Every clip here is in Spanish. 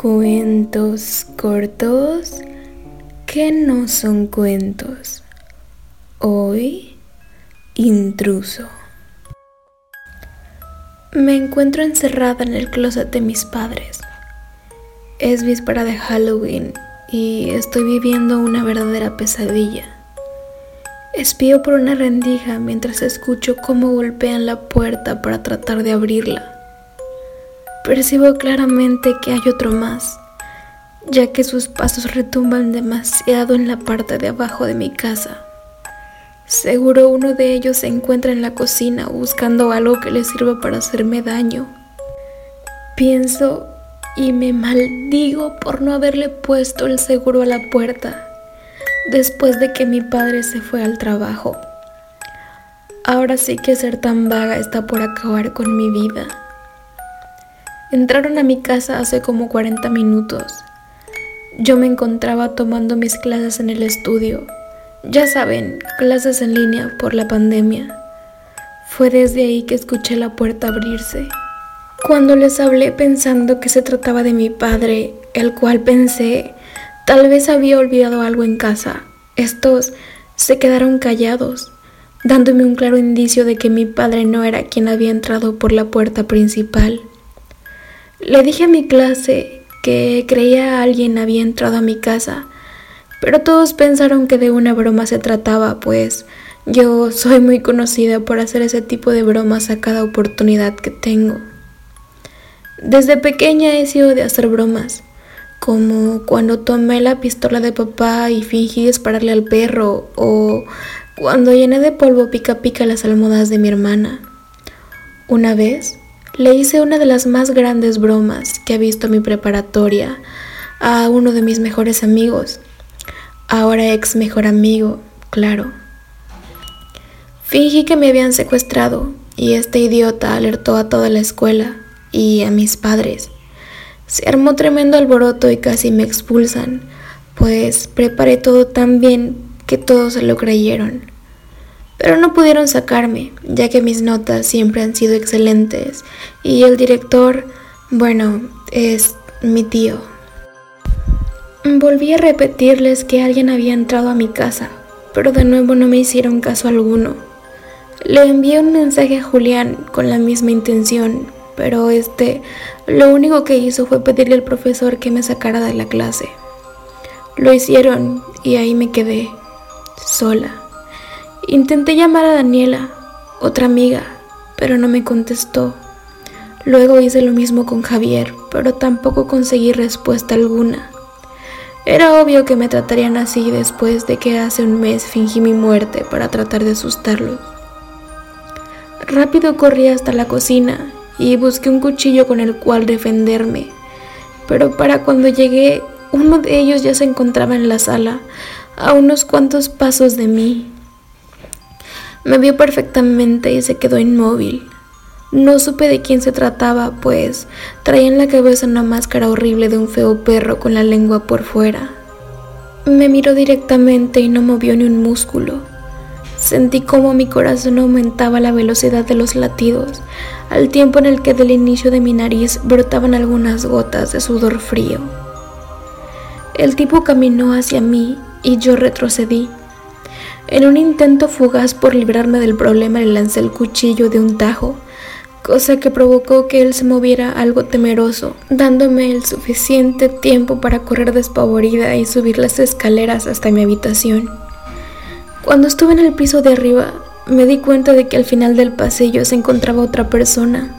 Cuentos cortos que no son cuentos. Hoy, intruso. Me encuentro encerrada en el closet de mis padres. Es víspera de Halloween y estoy viviendo una verdadera pesadilla. Espío por una rendija mientras escucho cómo golpean la puerta para tratar de abrirla. Percibo claramente que hay otro más, ya que sus pasos retumban demasiado en la parte de abajo de mi casa. Seguro uno de ellos se encuentra en la cocina buscando algo que le sirva para hacerme daño. Pienso y me maldigo por no haberle puesto el seguro a la puerta después de que mi padre se fue al trabajo. Ahora sí que ser tan vaga está por acabar con mi vida. Entraron a mi casa hace como 40 minutos. Yo me encontraba tomando mis clases en el estudio. Ya saben, clases en línea por la pandemia. Fue desde ahí que escuché la puerta abrirse. Cuando les hablé pensando que se trataba de mi padre, el cual pensé tal vez había olvidado algo en casa, estos se quedaron callados, dándome un claro indicio de que mi padre no era quien había entrado por la puerta principal. Le dije a mi clase que creía alguien había entrado a mi casa, pero todos pensaron que de una broma se trataba, pues yo soy muy conocida por hacer ese tipo de bromas a cada oportunidad que tengo. Desde pequeña he sido de hacer bromas, como cuando tomé la pistola de papá y fingí dispararle al perro, o cuando llené de polvo pica pica las almohadas de mi hermana. Una vez le hice una de las más grandes bromas que ha visto mi preparatoria a uno de mis mejores amigos, ahora ex mejor amigo, claro. Fingí que me habían secuestrado y este idiota alertó a toda la escuela y a mis padres. Se armó tremendo alboroto y casi me expulsan, pues preparé todo tan bien que todos se lo creyeron pero no pudieron sacarme, ya que mis notas siempre han sido excelentes y el director, bueno, es mi tío. Volví a repetirles que alguien había entrado a mi casa, pero de nuevo no me hicieron caso alguno. Le envié un mensaje a Julián con la misma intención, pero este lo único que hizo fue pedirle al profesor que me sacara de la clase. Lo hicieron y ahí me quedé, sola. Intenté llamar a Daniela, otra amiga, pero no me contestó. Luego hice lo mismo con Javier, pero tampoco conseguí respuesta alguna. Era obvio que me tratarían así después de que hace un mes fingí mi muerte para tratar de asustarlos. Rápido corrí hasta la cocina y busqué un cuchillo con el cual defenderme, pero para cuando llegué, uno de ellos ya se encontraba en la sala, a unos cuantos pasos de mí. Me vio perfectamente y se quedó inmóvil. No supe de quién se trataba, pues traía en la cabeza una máscara horrible de un feo perro con la lengua por fuera. Me miró directamente y no movió ni un músculo. Sentí como mi corazón aumentaba la velocidad de los latidos, al tiempo en el que del inicio de mi nariz brotaban algunas gotas de sudor frío. El tipo caminó hacia mí y yo retrocedí. En un intento fugaz por librarme del problema le lancé el cuchillo de un tajo, cosa que provocó que él se moviera algo temeroso, dándome el suficiente tiempo para correr despavorida y subir las escaleras hasta mi habitación. Cuando estuve en el piso de arriba, me di cuenta de que al final del pasillo se encontraba otra persona,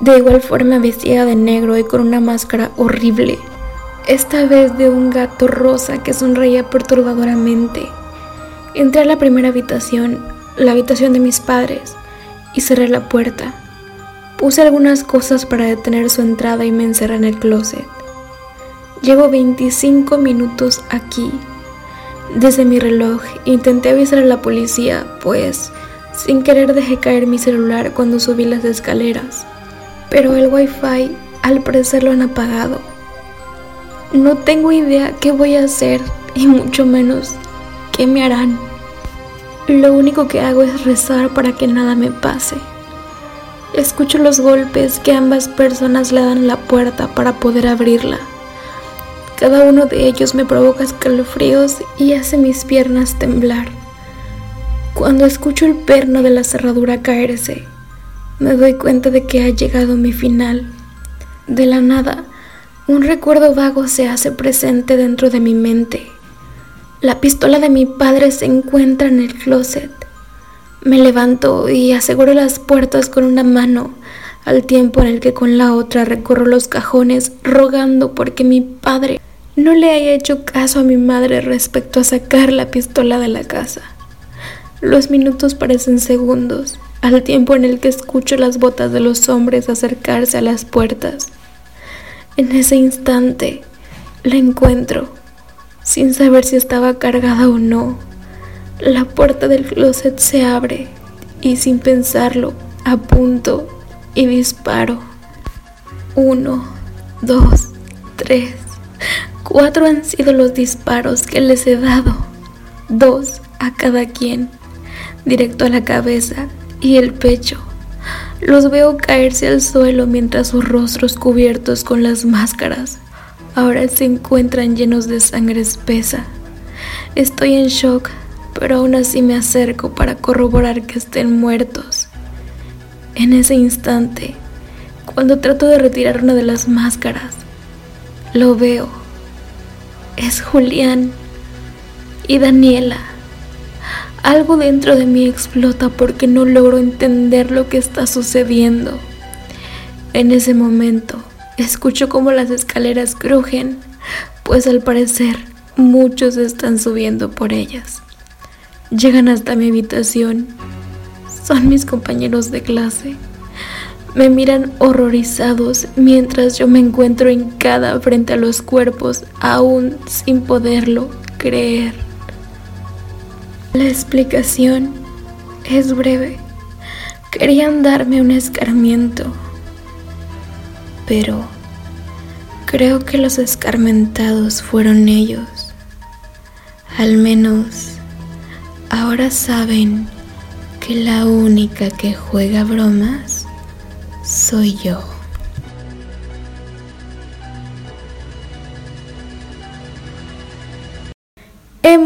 de igual forma vestida de negro y con una máscara horrible, esta vez de un gato rosa que sonreía perturbadoramente. Entré a la primera habitación, la habitación de mis padres, y cerré la puerta. Puse algunas cosas para detener su entrada y me encerré en el closet. Llevo 25 minutos aquí. Desde mi reloj intenté avisar a la policía, pues sin querer dejé caer mi celular cuando subí las escaleras, pero el wifi al parecer lo han apagado. No tengo idea qué voy a hacer y mucho menos qué me harán. Lo único que hago es rezar para que nada me pase. Escucho los golpes que ambas personas le dan a la puerta para poder abrirla. Cada uno de ellos me provoca escalofríos y hace mis piernas temblar. Cuando escucho el perno de la cerradura caerse, me doy cuenta de que ha llegado mi final. De la nada, un recuerdo vago se hace presente dentro de mi mente. La pistola de mi padre se encuentra en el closet. Me levanto y aseguro las puertas con una mano, al tiempo en el que con la otra recorro los cajones rogando porque mi padre no le haya hecho caso a mi madre respecto a sacar la pistola de la casa. Los minutos parecen segundos, al tiempo en el que escucho las botas de los hombres acercarse a las puertas. En ese instante la encuentro, sin saber si estaba cargada o no. La puerta del closet se abre y sin pensarlo apunto y disparo. Uno, dos, tres. Cuatro han sido los disparos que les he dado. Dos a cada quien directo a la cabeza y el pecho. Los veo caerse al suelo mientras sus rostros cubiertos con las máscaras ahora se encuentran llenos de sangre espesa. Estoy en shock, pero aún así me acerco para corroborar que estén muertos. En ese instante, cuando trato de retirar una de las máscaras, lo veo. Es Julián y Daniela. Algo dentro de mí explota porque no logro entender lo que está sucediendo. En ese momento, escucho como las escaleras crujen, pues al parecer muchos están subiendo por ellas. Llegan hasta mi habitación. Son mis compañeros de clase. Me miran horrorizados mientras yo me encuentro hincada frente a los cuerpos, aún sin poderlo creer. La explicación es breve. Querían darme un escarmiento, pero creo que los escarmentados fueron ellos. Al menos ahora saben que la única que juega bromas soy yo.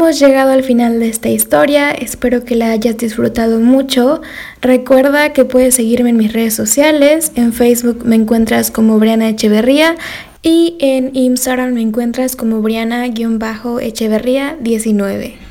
Hemos llegado al final de esta historia, espero que la hayas disfrutado mucho. Recuerda que puedes seguirme en mis redes sociales, en Facebook me encuentras como Briana Echeverría y en Instagram me encuentras como Briana-Echeverría19.